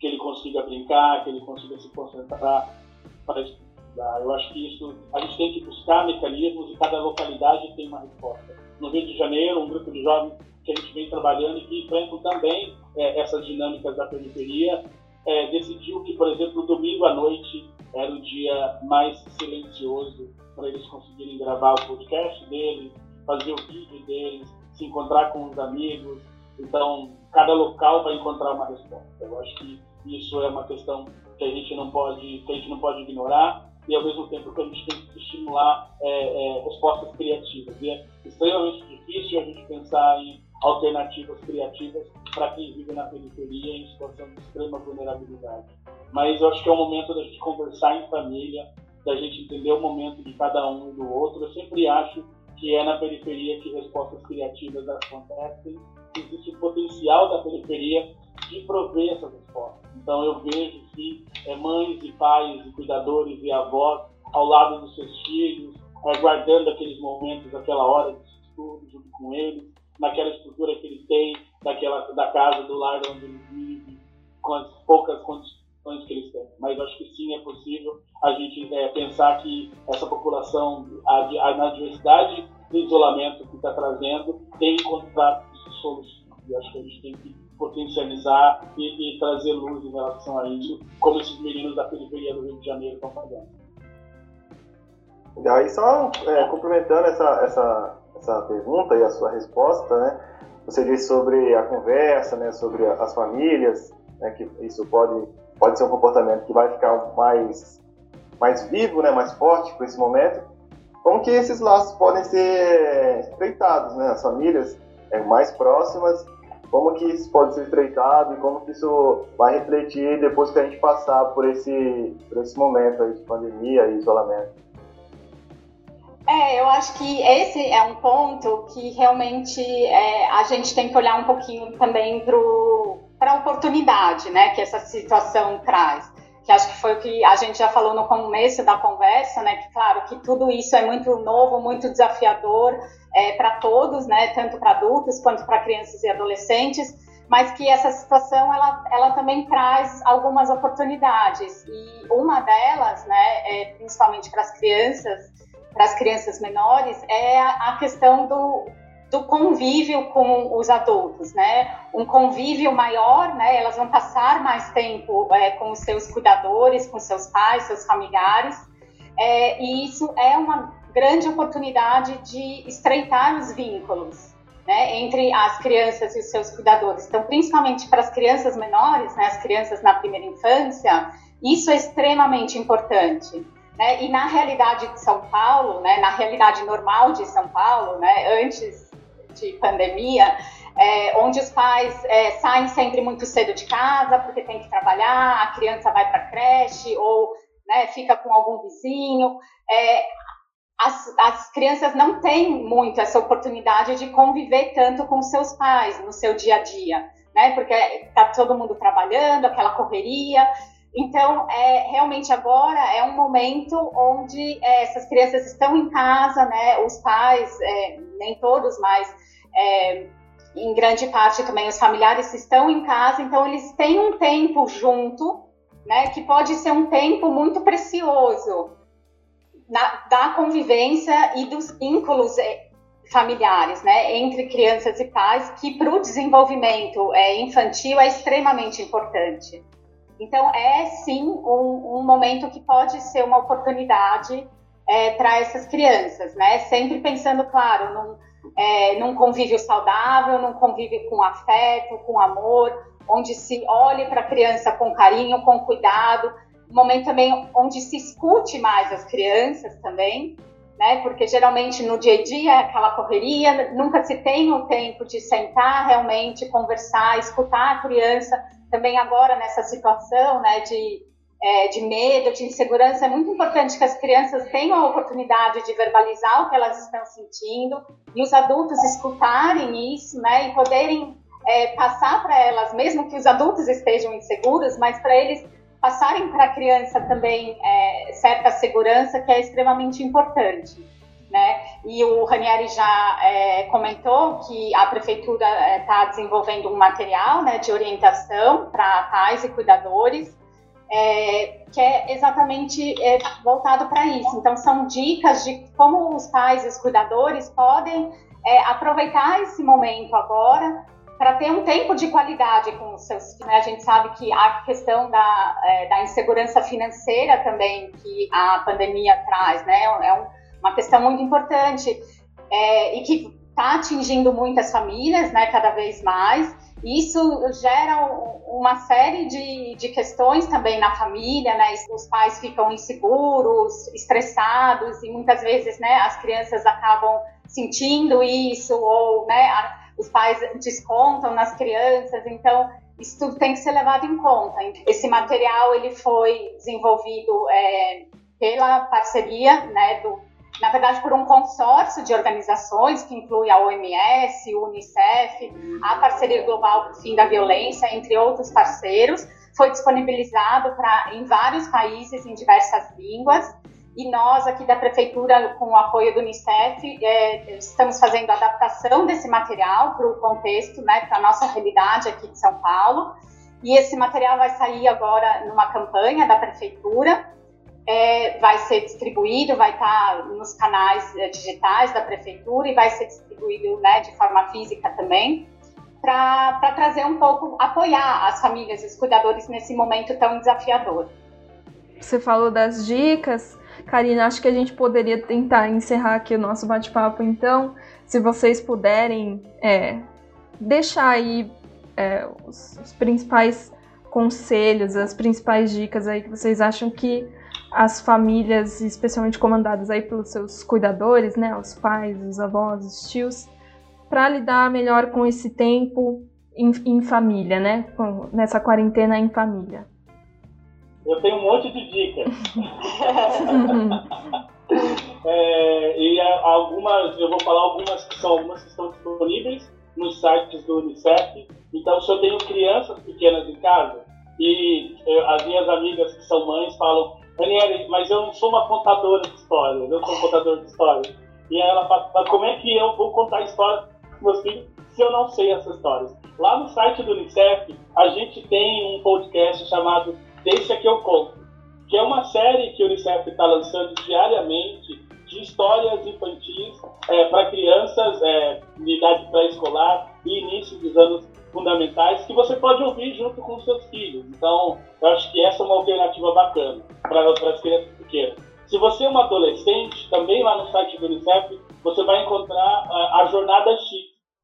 que ele consiga brincar, que ele consiga se concentrar para estudar? Eu acho que isso, a gente tem que buscar mecanismos e cada localidade tem uma resposta. No Rio de Janeiro, um grupo de jovens que a gente vem trabalhando e que enfrentam também é, essas dinâmicas da periferia, é, decidiu que, por exemplo, domingo à noite era o dia mais silencioso para eles conseguirem gravar o podcast deles, fazer o vídeo deles, se encontrar com os amigos. Então, cada local vai encontrar uma resposta. Eu acho que isso é uma questão que a gente não pode, que a gente não pode ignorar e ao mesmo tempo que a gente tem que estimular é, é, respostas criativas. E é extremamente difícil a gente pensar em alternativas criativas para quem vive na periferia em situação de extrema vulnerabilidade. Mas eu acho que é o momento da gente conversar em família, da gente entender o momento de cada um e do outro. Eu sempre acho que é na periferia que respostas criativas acontecem. Existe o potencial da periferia de prover essas respostas. Então eu vejo que é, mães e pais e cuidadores e avós ao lado dos seus filhos, é, guardando aqueles momentos, aquela hora de estudo junto com eles, naquela estrutura que ele tem, daquela, da casa, do lar onde ele vive, com as poucas condições que eles têm. Mas acho que sim, é possível a gente é, pensar que essa população, a, a, na diversidade do isolamento que está trazendo, tem encontrado soluções. E acho que a gente tem que potencializar e, e, trazer luz em relação a isso, como esses meninos da periferia do Rio de Janeiro estão fazendo. E aí, só é, complementando essa, essa, essa pergunta e a sua resposta, né? Você disse sobre a conversa, né? Sobre as famílias, né? Que isso pode, pode ser um comportamento que vai ficar mais, mais vivo, né? Mais forte por esse momento. Como que esses laços podem ser estreitados, né? As famílias é, mais próximas como que isso pode ser estreitado e como que isso vai refletir depois que a gente passar por esse, por esse momento aí de pandemia e isolamento. É, eu acho que esse é um ponto que realmente é, a gente tem que olhar um pouquinho também para a oportunidade né, que essa situação traz. Que acho que foi o que a gente já falou no começo da conversa, né? Que claro que tudo isso é muito novo, muito desafiador, é, para todos, né, tanto para adultos quanto para crianças e adolescentes, mas que essa situação ela, ela também traz algumas oportunidades e uma delas, né, é, principalmente para as crianças, para as crianças menores, é a, a questão do, do convívio com os adultos, né? Um convívio maior, né? Elas vão passar mais tempo é, com os seus cuidadores, com seus pais, seus familiares, é, e isso é uma grande oportunidade de estreitar os vínculos né, entre as crianças e os seus cuidadores. Então, principalmente para as crianças menores, né, as crianças na primeira infância, isso é extremamente importante. Né? E na realidade de São Paulo, né, na realidade normal de São Paulo, né, antes de pandemia, é, onde os pais é, saem sempre muito cedo de casa porque tem que trabalhar, a criança vai para a creche ou né, fica com algum vizinho. É, as, as crianças não têm muito essa oportunidade de conviver tanto com seus pais no seu dia a dia, né? Porque está todo mundo trabalhando, aquela correria. Então, é, realmente agora é um momento onde é, essas crianças estão em casa, né? Os pais, é, nem todos, mas é, em grande parte também os familiares estão em casa, então eles têm um tempo junto, né? Que pode ser um tempo muito precioso da convivência e dos vínculos eh, familiares, né, entre crianças e pais, que para o desenvolvimento é, infantil é extremamente importante. Então, é sim um, um momento que pode ser uma oportunidade é, para essas crianças, né? Sempre pensando, claro, num, é, num convívio saudável, num convívio com afeto, com amor, onde se olhe para a criança com carinho, com cuidado, um momento também onde se escute mais as crianças também, né? Porque geralmente no dia a dia é aquela correria, nunca se tem o tempo de sentar realmente, conversar, escutar a criança. Também agora nessa situação, né? De é, de medo, de insegurança, é muito importante que as crianças tenham a oportunidade de verbalizar o que elas estão sentindo e os adultos escutarem isso, né, e poderem é, passar para elas, mesmo que os adultos estejam inseguros, mas para eles passarem para a criança também é, certa segurança que é extremamente importante. Né? E o Ranieri já é, comentou que a prefeitura está é, desenvolvendo um material né, de orientação para pais e cuidadores, é, que é exatamente é, voltado para isso. Então, são dicas de como os pais e os cuidadores podem é, aproveitar esse momento agora para ter um tempo de qualidade com os seus filhos. Né? A gente sabe que a questão da, é, da insegurança financeira também que a pandemia traz, né? É um, uma questão muito importante é, e que está atingindo muitas famílias, né? Cada vez mais. Isso gera uma série de, de questões também na família, né? Os pais ficam inseguros, estressados e muitas vezes, né? As crianças acabam sentindo isso ou, né? Os pais descontam nas crianças, então isso tudo tem que ser levado em conta. Esse material ele foi desenvolvido é, pela parceria, né, do, na verdade por um consórcio de organizações que inclui a OMS, o UNICEF, a Parceria Global para o Fim da Violência, entre outros parceiros. Foi disponibilizado pra, em vários países em diversas línguas e nós aqui da prefeitura, com o apoio do Unicef, é, estamos fazendo a adaptação desse material para o contexto, né, para a nossa realidade aqui de São Paulo. E esse material vai sair agora numa campanha da prefeitura, é, vai ser distribuído, vai estar nos canais é, digitais da prefeitura e vai ser distribuído né, de forma física também, para trazer um pouco, apoiar as famílias e os cuidadores nesse momento tão desafiador. Você falou das dicas, Karina, acho que a gente poderia tentar encerrar aqui o nosso bate-papo, então, se vocês puderem é, deixar aí é, os, os, principais conselhos, as principais dicas aí que vocês acham que as famílias, especialmente comandadas aí pelos seus cuidadores, né, os pais, os avós, os tios, para lidar melhor com esse tempo em, em família, né, com, nessa quarentena em família. Eu tenho um monte de dicas. [LAUGHS] é, e algumas, eu vou falar algumas que são algumas que estão disponíveis nos sites do Unicef. Então, se eu tenho crianças pequenas em casa e eu, as minhas amigas que são mães falam, Daniela, mas eu não sou uma contadora de histórias, eu sou um contador de histórias. E ela fala, como é que eu vou contar histórias para meus filhos se eu não sei essas histórias? Lá no site do Unicef, a gente tem um podcast chamado Deixa que eu conto, que é uma série que o Unicef está lançando diariamente de histórias infantis é, para crianças é, de idade pré-escolar e início dos anos fundamentais, que você pode ouvir junto com seus filhos. Então, eu acho que essa é uma alternativa bacana para as crianças pequenas. Se você é uma adolescente, também lá no site do Unicef, você vai encontrar a, a Jornada X,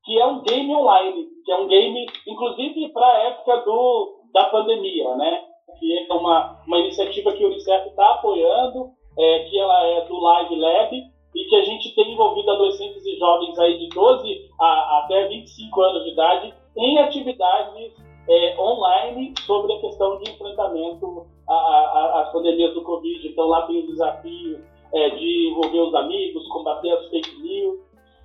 que é um game online, que é um game, inclusive para a época do, da pandemia, né? Que é uma, uma iniciativa que o Unicef está apoiando, é, que ela é do Live Lab, e que a gente tem envolvido adolescentes e jovens aí de 12 a, até 25 anos de idade em atividades é, online sobre a questão de enfrentamento às pandemias do Covid. Então lá tem o desafio é, de envolver os amigos, combater as fake news.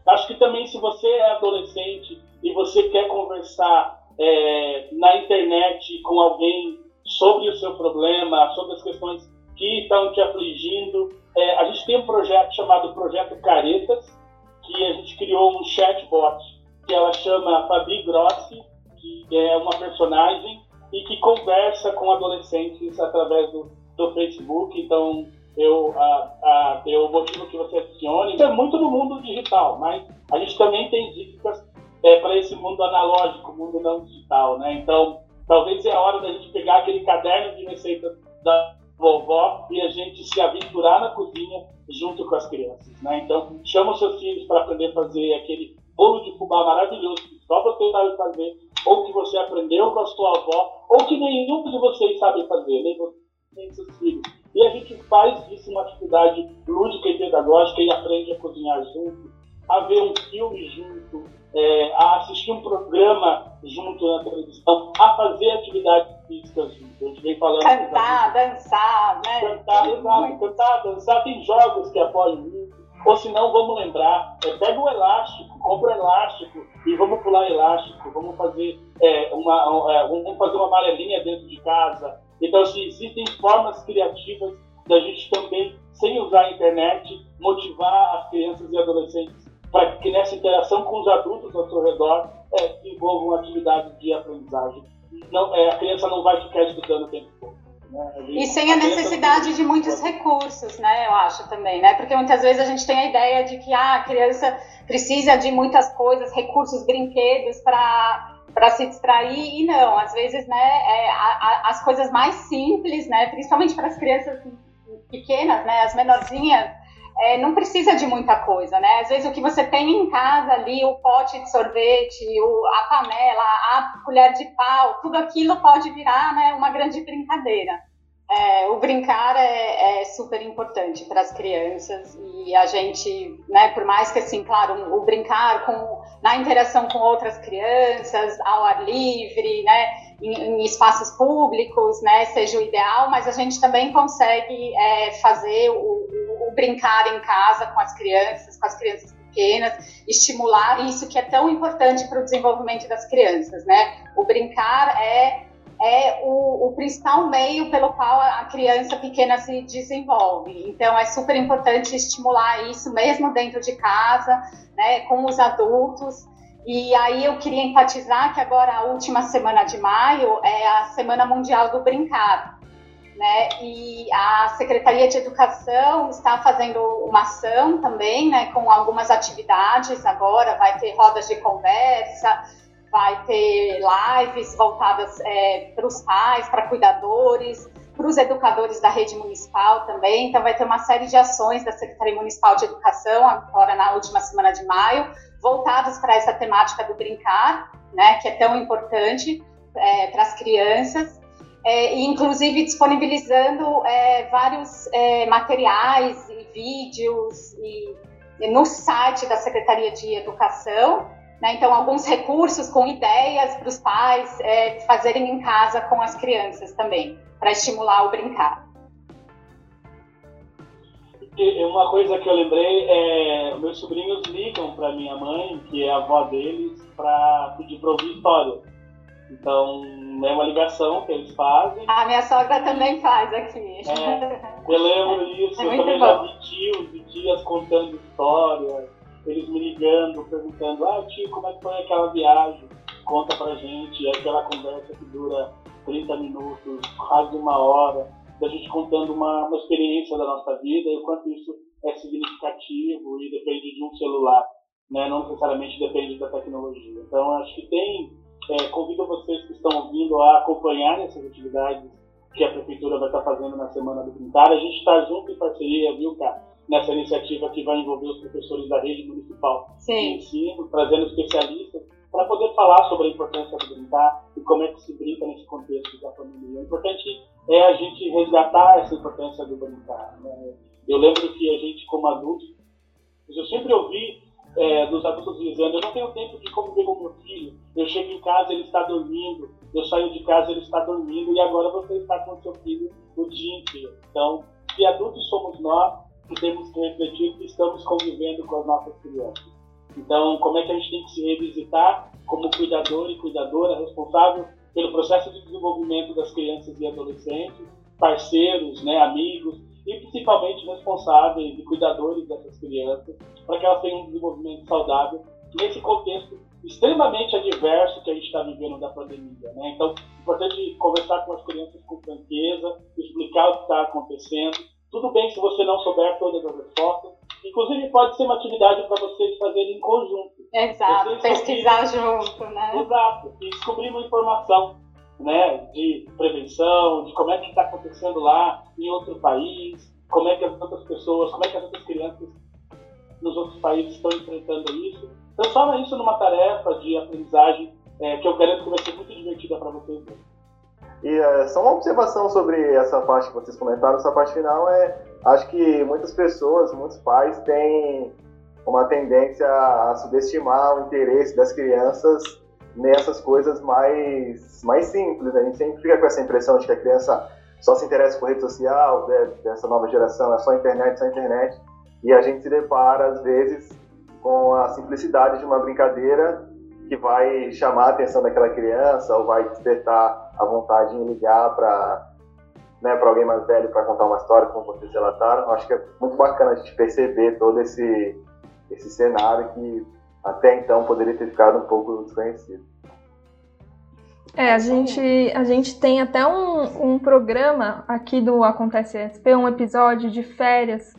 Acho que também se você é adolescente e você quer conversar é, na internet com alguém sobre o seu problema, sobre as questões que estão te afligindo. É, a gente tem um projeto chamado Projeto Caretas, que a gente criou um chatbot, que ela chama Fabi Grossi, que é uma personagem e que conversa com adolescentes através do, do Facebook. Então, eu, a, a, eu motivo que você adicione. Isso é muito no mundo digital, mas a gente também tem dicas é, para esse mundo analógico, mundo não digital, né? Então, Talvez é a hora da gente pegar aquele caderno de receitas da vovó e a gente se aventurar na cozinha junto com as crianças, né? Então, chama os seus filhos para aprender a fazer aquele bolo de fubá maravilhoso que só você sabe fazer, ou que você aprendeu com a sua avó, ou que nenhum de vocês sabe fazer, nem você nem seus filhos. E a gente faz disso uma atividade lúdica e pedagógica e aprende a cozinhar junto, a ver um filme junto, é, a assistir um programa junto na televisão, a fazer atividades físicas junto. A gente vem falando. Cantar, dançar, né? Cantar, exato. Cantar, dançar. Tem jogos que apoiam isso. Ou se não, vamos lembrar, é, pega o elástico, compra o elástico e vamos pular elástico, vamos fazer, é, uma, é, vamos fazer uma amarelinha dentro de casa. Então, assim, existem formas criativas da gente também, sem usar a internet, motivar as crianças e adolescentes para que nessa interação com os adultos ao seu redor é, envolvam atividades de aprendizagem. Não, é, a criança não vai ficar estudando o tempo todo. Né? E sem a, a necessidade de muitos recursos, né? Eu acho também, né? Porque muitas vezes a gente tem a ideia de que ah, a criança precisa de muitas coisas, recursos, brinquedos para para se distrair e não, às vezes, né, é, a, a, as coisas mais simples, né, principalmente para as crianças pequenas, né, as menorzinhas, é, não precisa de muita coisa, né? Às vezes o que você tem em casa ali, o pote de sorvete, o, a panela, a colher de pau, tudo aquilo pode virar né, uma grande brincadeira. É, o brincar é, é super importante para as crianças e a gente, né, por mais que assim, claro, o brincar com, na interação com outras crianças, ao ar livre, né, em, em espaços públicos, né, seja o ideal, mas a gente também consegue é, fazer o, brincar em casa com as crianças, com as crianças pequenas, estimular isso que é tão importante para o desenvolvimento das crianças, né? O brincar é é o, o, principal meio pelo qual a criança pequena se desenvolve. Então, é super importante estimular isso mesmo dentro de casa, né, com os adultos. E aí eu queria enfatizar que agora a última semana de maio é a Semana Mundial do Brincar. Né? E a Secretaria de Educação está fazendo uma ação também, né, com algumas atividades agora, vai ter rodas de conversa, vai ter lives voltadas é, para os pais, para cuidadores, para os educadores da rede municipal também. Então, vai ter uma série de ações da Secretaria Municipal de Educação, agora na última semana de maio, voltadas para essa temática do brincar, né, que é tão importante é, para as crianças. É, inclusive disponibilizando é, vários é, materiais e vídeos e, e no site da Secretaria de Educação né? Então, alguns recursos com ideias para os pais é, fazerem em casa com as crianças também, para estimular o brincar. Uma coisa que eu lembrei é meus sobrinhos ligam para minha mãe, que é a avó deles, para pedir para ouvir história. Então é uma ligação que eles fazem. A minha sogra também faz aqui. É, eu lembro isso, [LAUGHS] é eu também bom. já vi tios e tias contando histórias eles me ligando, perguntando, ah tio, como é que foi aquela viagem? Conta pra gente, aquela conversa que dura 30 minutos, quase uma hora, da gente contando uma, uma experiência da nossa vida e o quanto isso é significativo e depende de um celular, né? não necessariamente depende da tecnologia. Então, acho que tem, é, convido vocês que estão ouvindo a acompanhar essas atividades que a Prefeitura vai estar fazendo na Semana do Pintar. A gente está junto em parceria, viu, cara? nessa iniciativa que vai envolver os professores da rede municipal Sim. de ensino, trazendo especialistas para poder falar sobre a importância do brincar e como é que se brinca nesse contexto da pandemia. O importante é a gente resgatar essa importância do brincar. Né? Eu lembro que a gente, como adultos, eu sempre ouvi é, dos adultos dizendo: eu não tenho tempo de conviver com meu filho, eu chego em casa, ele está dormindo, eu saio de casa, ele está dormindo, e agora você está com seu filho o dia inteiro. Então, se adultos somos nós, temos que refletir que estamos convivendo com as nossas crianças. Então, como é que a gente tem que se revisitar como cuidador e cuidadora responsável pelo processo de desenvolvimento das crianças e adolescentes, parceiros, né, amigos e principalmente responsáveis e cuidadores dessas crianças para que elas tenham um desenvolvimento saudável nesse contexto extremamente adverso que a gente está vivendo da pandemia. Né? Então, é importante conversar com as crianças com franqueza, explicar o que está acontecendo, tudo bem se você não souber todas as respostas. Inclusive, pode ser uma atividade para vocês fazerem em conjunto. Exato, vocês pesquisar junto, né? Exato, e descobrir uma informação né, de prevenção, de como é que está acontecendo lá em outro país, como é que as outras pessoas, como é que as outras crianças nos outros países estão enfrentando isso. Transforma isso numa tarefa de aprendizagem é, que eu garanto que vai ser muito divertida para vocês. E é, só uma observação sobre essa parte que vocês comentaram, essa parte final é, acho que muitas pessoas, muitos pais têm uma tendência a subestimar o interesse das crianças nessas coisas mais, mais simples. A gente sempre fica com essa impressão de que a criança só se interessa por rede social, né? dessa nova geração, é só internet, só internet. E a gente se depara, às vezes, com a simplicidade de uma brincadeira que vai chamar a atenção daquela criança ou vai despertar a vontade em ligar para né, para alguém mais velho para contar uma história, como vocês relataram. Acho que é muito bacana a gente perceber todo esse, esse cenário que até então poderia ter ficado um pouco desconhecido. É, a gente, a gente tem até um, um programa aqui do Acontece SP, um episódio de férias,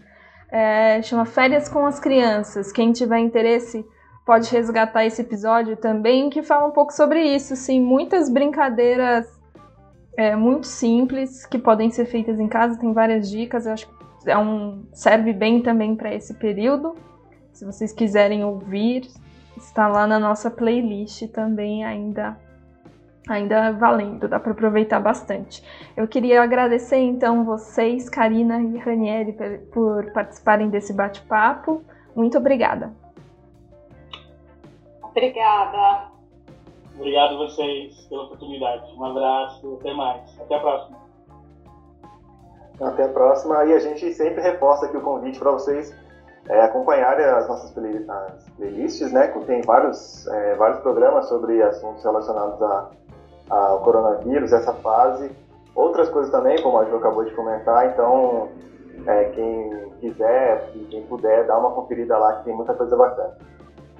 é, chama Férias com as Crianças. Quem tiver interesse pode resgatar esse episódio também, que fala um pouco sobre isso, sim, muitas brincadeiras é, muito simples que podem ser feitas em casa, tem várias dicas, eu acho que é um, serve bem também para esse período. Se vocês quiserem ouvir, está lá na nossa playlist também ainda ainda valendo, dá para aproveitar bastante. Eu queria agradecer então vocês, Karina e Ranieri, por participarem desse bate-papo. Muito obrigada. Obrigada. Obrigado a vocês pela oportunidade. Um abraço, até mais. Até a próxima. Até a próxima. E a gente sempre reforça aqui o convite para vocês é, acompanharem as nossas play, as playlists, né? Tem vários, é, vários programas sobre assuntos relacionados a, ao coronavírus, essa fase. Outras coisas também, como a Ju acabou de comentar. Então, é, quem quiser e quem puder, dá uma conferida lá que tem muita coisa bacana.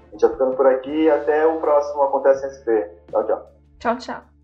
A gente vai ficando por aqui. Até o próximo Acontece SP. Tchau, tchau. Tchau, tchau.